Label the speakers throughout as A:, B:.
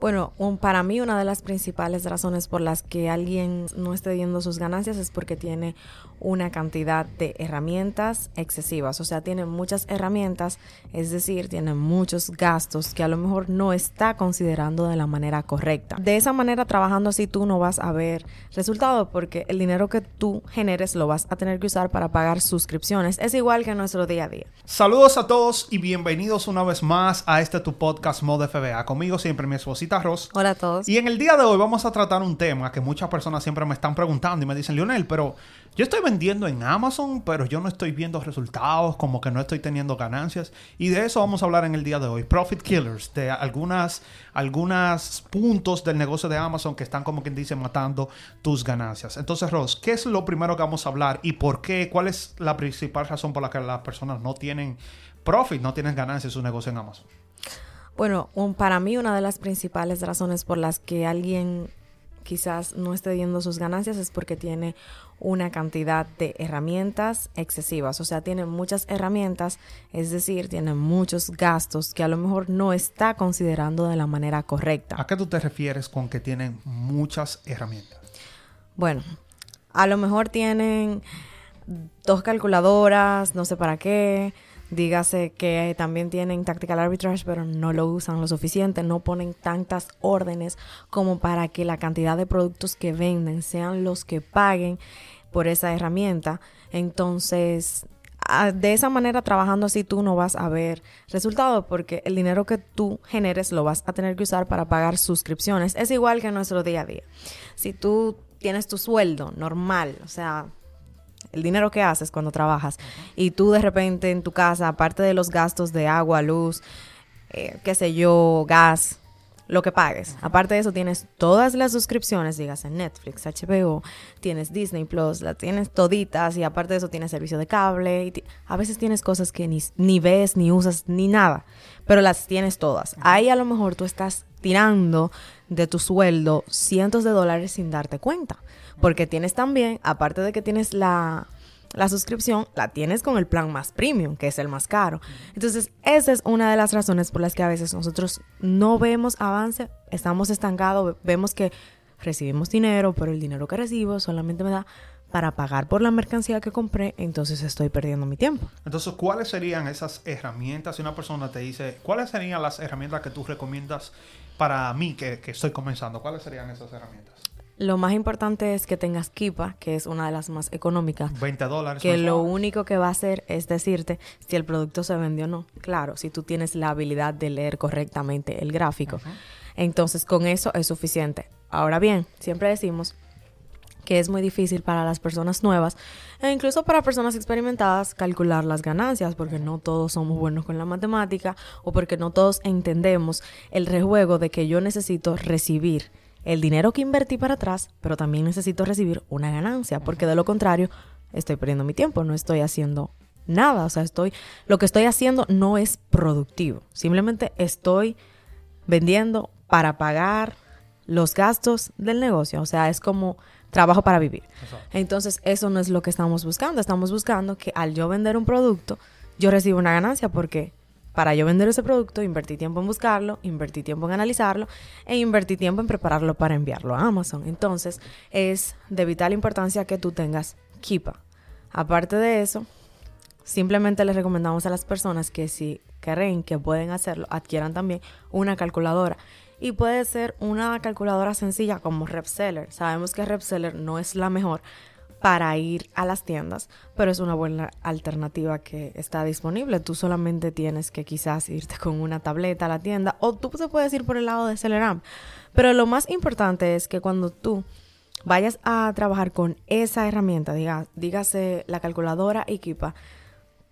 A: Bueno, para mí una de las principales razones por las que alguien no esté viendo sus ganancias es porque tiene una cantidad de herramientas excesivas, o sea, tiene muchas herramientas, es decir, tiene muchos gastos que a lo mejor no está considerando de la manera correcta. De esa manera, trabajando así, tú no vas a ver resultado porque el dinero que tú generes lo vas a tener que usar para pagar suscripciones. Es igual que nuestro día a día.
B: Saludos a todos y bienvenidos una vez más a este tu podcast Mode FBA. Conmigo siempre mi esposa
A: Hola a todos.
B: Y en el día de hoy vamos a tratar un tema que muchas personas siempre me están preguntando y me dicen, Lionel, pero yo estoy vendiendo en Amazon, pero yo no estoy viendo resultados, como que no estoy teniendo ganancias. Y de eso vamos a hablar en el día de hoy. Profit Killers, de algunas, algunas puntos del negocio de Amazon que están, como quien dice, matando tus ganancias. Entonces, Ross, ¿qué es lo primero que vamos a hablar y por qué? ¿Cuál es la principal razón por la que las personas no tienen profit, no tienen ganancias en su negocio en Amazon?
A: Bueno, para mí una de las principales razones por las que alguien quizás no esté viendo sus ganancias es porque tiene una cantidad de herramientas excesivas, o sea, tiene muchas herramientas, es decir, tiene muchos gastos que a lo mejor no está considerando de la manera correcta.
B: ¿A qué tú te refieres con que tienen muchas herramientas?
A: Bueno, a lo mejor tienen dos calculadoras, no sé para qué, Dígase que también tienen tactical arbitrage, pero no lo usan lo suficiente, no ponen tantas órdenes como para que la cantidad de productos que venden sean los que paguen por esa herramienta. Entonces, de esa manera, trabajando así, tú no vas a ver resultados porque el dinero que tú generes lo vas a tener que usar para pagar suscripciones. Es igual que nuestro día a día. Si tú tienes tu sueldo normal, o sea, el dinero que haces cuando trabajas, y tú de repente en tu casa, aparte de los gastos de agua, luz, eh, qué sé yo, gas, lo que pagues. Aparte de eso, tienes todas las suscripciones, digas en Netflix, HBO, tienes Disney Plus, las tienes toditas y aparte de eso tienes servicio de cable. Y a veces tienes cosas que ni, ni ves, ni usas, ni nada, pero las tienes todas. Ahí a lo mejor tú estás tirando de tu sueldo cientos de dólares sin darte cuenta. Porque tienes también, aparte de que tienes la, la suscripción, la tienes con el plan más premium, que es el más caro. Entonces, esa es una de las razones por las que a veces nosotros no vemos avance, estamos estancados, vemos que recibimos dinero, pero el dinero que recibo solamente me da para pagar por la mercancía que compré, entonces estoy perdiendo mi tiempo.
B: Entonces, ¿cuáles serían esas herramientas? Si una persona te dice, ¿cuáles serían las herramientas que tú recomiendas para mí que, que estoy comenzando? ¿Cuáles serían esas herramientas?
A: Lo más importante es que tengas Kipa, que es una de las más económicas.
B: 20 dólares.
A: Que lo único que va a hacer es decirte si el producto se vendió o no. Claro, si tú tienes la habilidad de leer correctamente el gráfico. Entonces, con eso es suficiente. Ahora bien, siempre decimos que es muy difícil para las personas nuevas e incluso para personas experimentadas calcular las ganancias porque no todos somos buenos con la matemática o porque no todos entendemos el rejuego de que yo necesito recibir el dinero que invertí para atrás, pero también necesito recibir una ganancia, porque de lo contrario estoy perdiendo mi tiempo, no estoy haciendo nada, o sea, estoy lo que estoy haciendo no es productivo, simplemente estoy vendiendo para pagar los gastos del negocio, o sea, es como trabajo para vivir. Entonces, eso no es lo que estamos buscando, estamos buscando que al yo vender un producto, yo reciba una ganancia porque para yo vender ese producto, invertí tiempo en buscarlo, invertí tiempo en analizarlo e invertí tiempo en prepararlo para enviarlo a Amazon. Entonces, es de vital importancia que tú tengas Kipa. Aparte de eso, simplemente les recomendamos a las personas que si creen que pueden hacerlo, adquieran también una calculadora. Y puede ser una calculadora sencilla como RepSeller. Sabemos que RepSeller no es la mejor, para ir a las tiendas, pero es una buena alternativa que está disponible. Tú solamente tienes que quizás irte con una tableta a la tienda o tú te puedes ir por el lado de Celeram. Pero lo más importante es que cuando tú vayas a trabajar con esa herramienta, diga, dígase la calculadora equipa,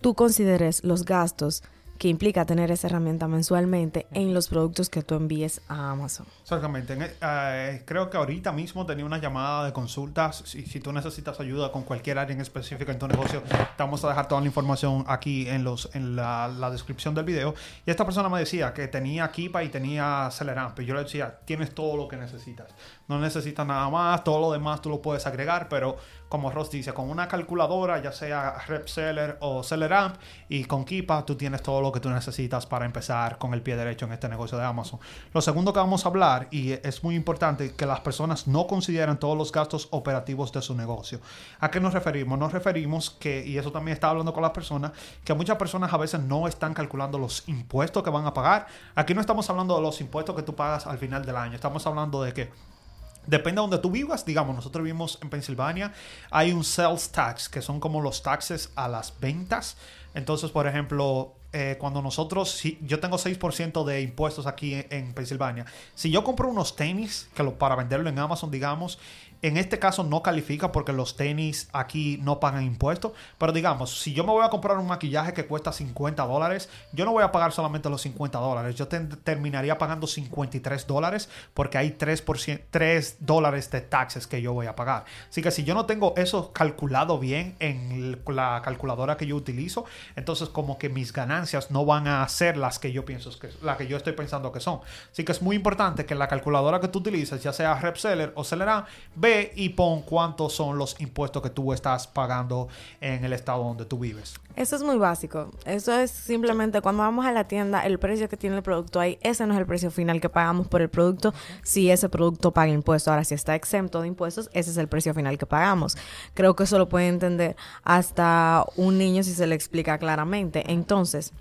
A: tú consideres los gastos que implica tener esa herramienta mensualmente en los productos que tú envíes a Amazon.
B: Exactamente. Eh, creo que ahorita mismo tenía una llamada de consultas. Si, si, tú necesitas ayuda con cualquier área en específico en tu negocio, te vamos a dejar toda la información aquí en, los, en la, descripción del video. Y esta persona me decía que tenía Kipa y tenía Celeramp. Y yo le decía, tienes todo lo que necesitas. No necesitas nada más, todo lo demás tú lo puedes agregar, pero como Ross dice, con una calculadora, ya sea RepSeller o Celeramp, y con Kipa tú tienes todo lo que tú necesitas para empezar con el pie derecho en este negocio de Amazon. Lo segundo que vamos a hablar, y es muy importante, que las personas no consideren todos los gastos operativos de su negocio. ¿A qué nos referimos? Nos referimos que, y eso también está hablando con las personas, que muchas personas a veces no están calculando los impuestos que van a pagar. Aquí no estamos hablando de los impuestos que tú pagas al final del año, estamos hablando de que Depende de donde tú vivas, digamos, nosotros vivimos en Pensilvania, hay un sales tax, que son como los taxes a las ventas. Entonces, por ejemplo, eh, cuando nosotros, si, yo tengo 6% de impuestos aquí en, en, Pensilvania, si yo compro unos tenis que lo, para venderlo en Amazon, digamos, en este caso no califica porque los tenis aquí no pagan impuestos. Pero digamos, si yo me voy a comprar un maquillaje que cuesta 50 dólares, yo no voy a pagar solamente los 50 dólares. Yo terminaría pagando 53 dólares porque hay 3%, 3 dólares de taxes que yo voy a pagar. Así que si yo no tengo eso calculado bien en la calculadora que yo utilizo, entonces como que mis ganancias no van a ser las que yo pienso que las que yo estoy pensando que son. Así que es muy importante que la calculadora que tú utilices, ya sea RepSeller o Celeran, y pon cuántos son los impuestos que tú estás pagando en el estado donde tú vives.
A: Eso es muy básico. Eso es simplemente cuando vamos a la tienda, el precio que tiene el producto ahí, ese no es el precio final que pagamos por el producto si ese producto paga impuestos. Ahora, si está exento de impuestos, ese es el precio final que pagamos. Creo que eso lo puede entender hasta un niño si se le explica claramente. Entonces,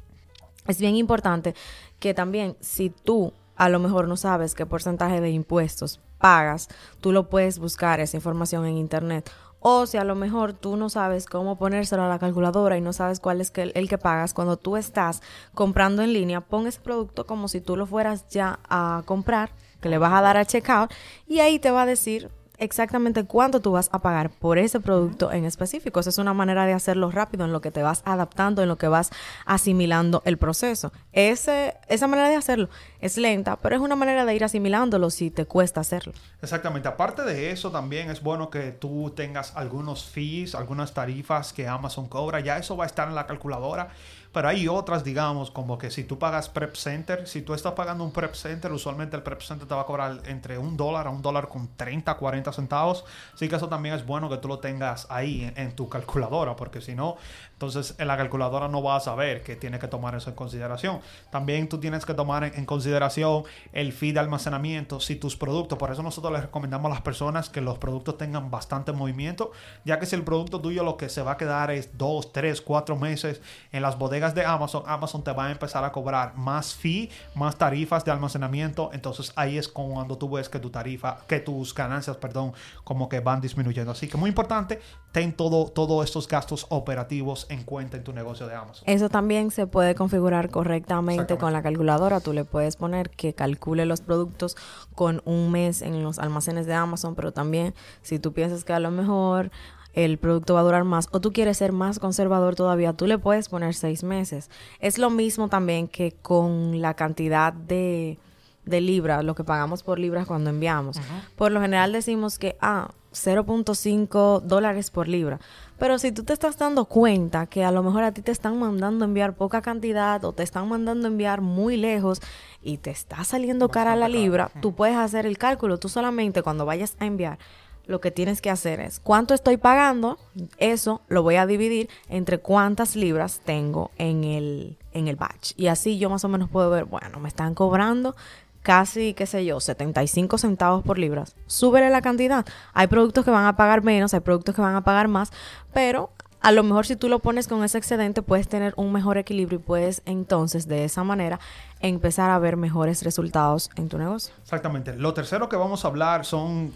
A: es bien importante que también si tú a lo mejor no sabes qué porcentaje de impuestos pagas, tú lo puedes buscar esa información en internet. O si a lo mejor tú no sabes cómo ponérselo a la calculadora y no sabes cuál es el, que pagas, cuando tú estás comprando en línea, pon ese producto como si tú lo fueras ya a comprar, que le vas a dar a checkout y ahí te va a decir exactamente cuánto tú vas a pagar por ese producto en específico. Esa es una manera de hacerlo rápido, en lo que te vas adaptando, en lo que vas asimilando el proceso. Ese, esa manera de hacerlo es lenta, pero es una manera de ir asimilándolo si te cuesta hacerlo.
B: Exactamente. Aparte de eso, también es bueno que tú tengas algunos fees, algunas tarifas que Amazon cobra. Ya eso va a estar en la calculadora pero hay otras, digamos, como que si tú pagas Prep Center, si tú estás pagando un Prep Center, usualmente el Prep Center te va a cobrar entre un dólar a un dólar con 30, 40 centavos. Así que eso también es bueno que tú lo tengas ahí en, en tu calculadora, porque si no, entonces en la calculadora no va a saber que tiene que tomar eso en consideración. También tú tienes que tomar en, en consideración el fee de almacenamiento si tus productos, por eso nosotros les recomendamos a las personas que los productos tengan bastante movimiento, ya que si el producto tuyo lo que se va a quedar es 2, 3, 4 meses en las bodegas de Amazon, Amazon te va a empezar a cobrar más fee, más tarifas de almacenamiento. Entonces ahí es cuando tú ves que tu tarifa, que tus ganancias, perdón, como que van disminuyendo. Así que muy importante, ten todo, todos estos gastos operativos en cuenta en tu negocio de Amazon.
A: Eso también se puede configurar correctamente con la calculadora. Tú le puedes poner que calcule los productos con un mes en los almacenes de Amazon, pero también si tú piensas que a lo mejor el producto va a durar más o tú quieres ser más conservador todavía, tú le puedes poner seis meses. Es lo mismo también que con la cantidad de, de libras, lo que pagamos por libras cuando enviamos. Por lo general decimos que, ah, 0.5 dólares por libra. Pero si tú te estás dando cuenta que a lo mejor a ti te están mandando enviar poca cantidad o te están mandando enviar muy lejos y te está saliendo cara la libra, tú puedes hacer el cálculo. Tú solamente cuando vayas a enviar lo que tienes que hacer es cuánto estoy pagando, eso lo voy a dividir entre cuántas libras tengo en el, en el batch. Y así yo más o menos puedo ver, bueno, me están cobrando casi, qué sé yo, 75 centavos por libras. Súbele la cantidad. Hay productos que van a pagar menos, hay productos que van a pagar más, pero a lo mejor si tú lo pones con ese excedente puedes tener un mejor equilibrio y puedes entonces de esa manera empezar a ver mejores resultados en tu negocio.
B: Exactamente. Lo tercero que vamos a hablar son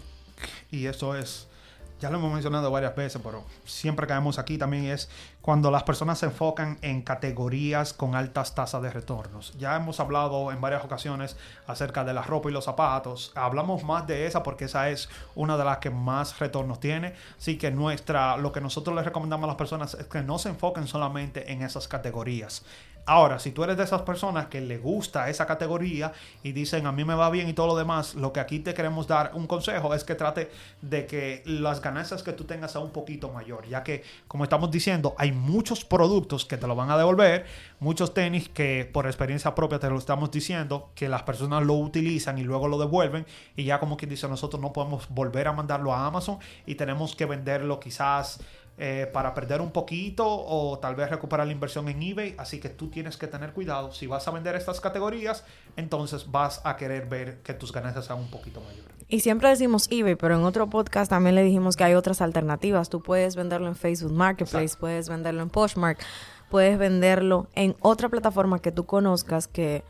B: y eso es, ya lo hemos mencionado varias veces, pero siempre caemos aquí también, es cuando las personas se enfocan en categorías con altas tasas de retornos. Ya hemos hablado en varias ocasiones acerca de la ropa y los zapatos. Hablamos más de esa porque esa es una de las que más retornos tiene. Así que nuestra, lo que nosotros les recomendamos a las personas es que no se enfoquen solamente en esas categorías. Ahora, si tú eres de esas personas que le gusta esa categoría y dicen a mí me va bien y todo lo demás, lo que aquí te queremos dar un consejo es que trate de que las ganancias que tú tengas sea un poquito mayor, ya que como estamos diciendo, hay muchos productos que te lo van a devolver, muchos tenis que por experiencia propia te lo estamos diciendo, que las personas lo utilizan y luego lo devuelven y ya como quien dice nosotros no podemos volver a mandarlo a Amazon y tenemos que venderlo quizás eh, para perder un poquito o tal vez recuperar la inversión en eBay. Así que tú tienes que tener cuidado. Si vas a vender estas categorías, entonces vas a querer ver que tus ganancias sean un poquito mayores.
A: Y siempre decimos eBay, pero en otro podcast también le dijimos que hay otras alternativas. Tú puedes venderlo en Facebook Marketplace, puedes venderlo en Poshmark, puedes venderlo en otra plataforma que tú conozcas que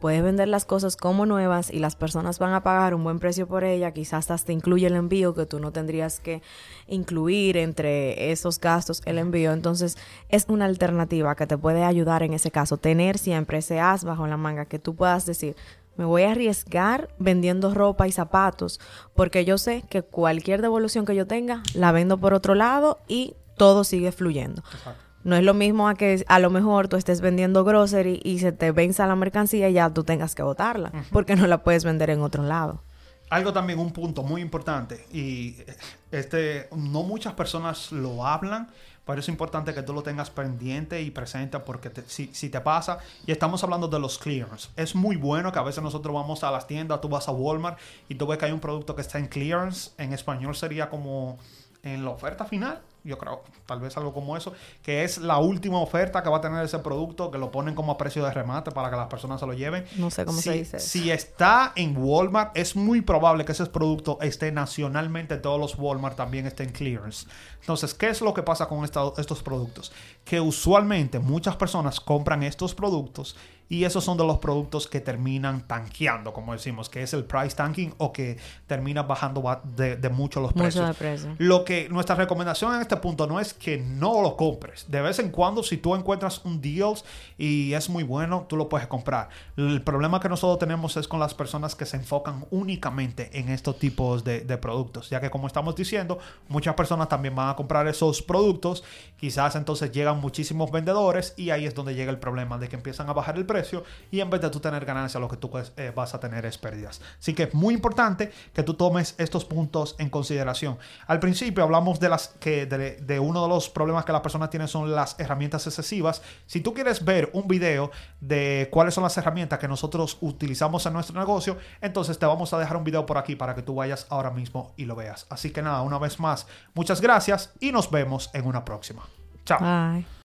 A: puedes vender las cosas como nuevas y las personas van a pagar un buen precio por ella, quizás hasta incluye el envío que tú no tendrías que incluir entre esos gastos el envío. Entonces es una alternativa que te puede ayudar en ese caso, tener siempre ese as bajo la manga que tú puedas decir, me voy a arriesgar vendiendo ropa y zapatos porque yo sé que cualquier devolución que yo tenga la vendo por otro lado y todo sigue fluyendo. No es lo mismo a que a lo mejor tú estés vendiendo grocery y se te venza la mercancía y ya tú tengas que botarla, porque no la puedes vender en otro lado.
B: Algo también, un punto muy importante, y este, no muchas personas lo hablan, pero es importante que tú lo tengas pendiente y presente porque si, si, te pasa, y estamos hablando de los clearance, es muy bueno que a veces nosotros vamos a las tiendas, tú vas a Walmart y tú ves que hay un producto que está en clearance, en español sería como en la oferta final yo creo, tal vez algo como eso, que es la última oferta que va a tener ese producto, que lo ponen como a precio de remate para que las personas se lo lleven.
A: No sé cómo
B: si,
A: se dice.
B: Si está en Walmart, es muy probable que ese producto esté nacionalmente, todos los Walmart también estén clearance. Entonces, ¿qué es lo que pasa con estos productos? Que usualmente muchas personas compran estos productos y esos son de los productos que terminan tanqueando, como decimos, que es el price tanking o que termina bajando de, mucho los precios.
A: precio.
B: Lo que nuestra recomendación en este punto no es que no lo compres. De vez en cuando, si tú encuentras un deals y es muy bueno, tú lo puedes comprar. El problema que nosotros tenemos es con las personas que se enfocan únicamente en estos tipos de, de productos, ya que como estamos diciendo, muchas personas también van a comprar esos productos. Quizás entonces llegan muchísimos vendedores y ahí es donde llega el problema de que empiezan a bajar el precio y en vez de tú tener ganancia, lo que tú eh, vas a tener es pérdidas. Así que es muy importante que tú tomes estos puntos en consideración. Al principio hablamos de las que de, uno de los problemas que las personas tienen son las herramientas excesivas. Si tú quieres ver un video de cuáles son las herramientas que nosotros utilizamos en nuestro negocio, entonces te vamos a dejar un video por aquí para que tú vayas ahora mismo y lo veas. Así que nada, una vez más, muchas gracias y nos vemos en una próxima. Chao.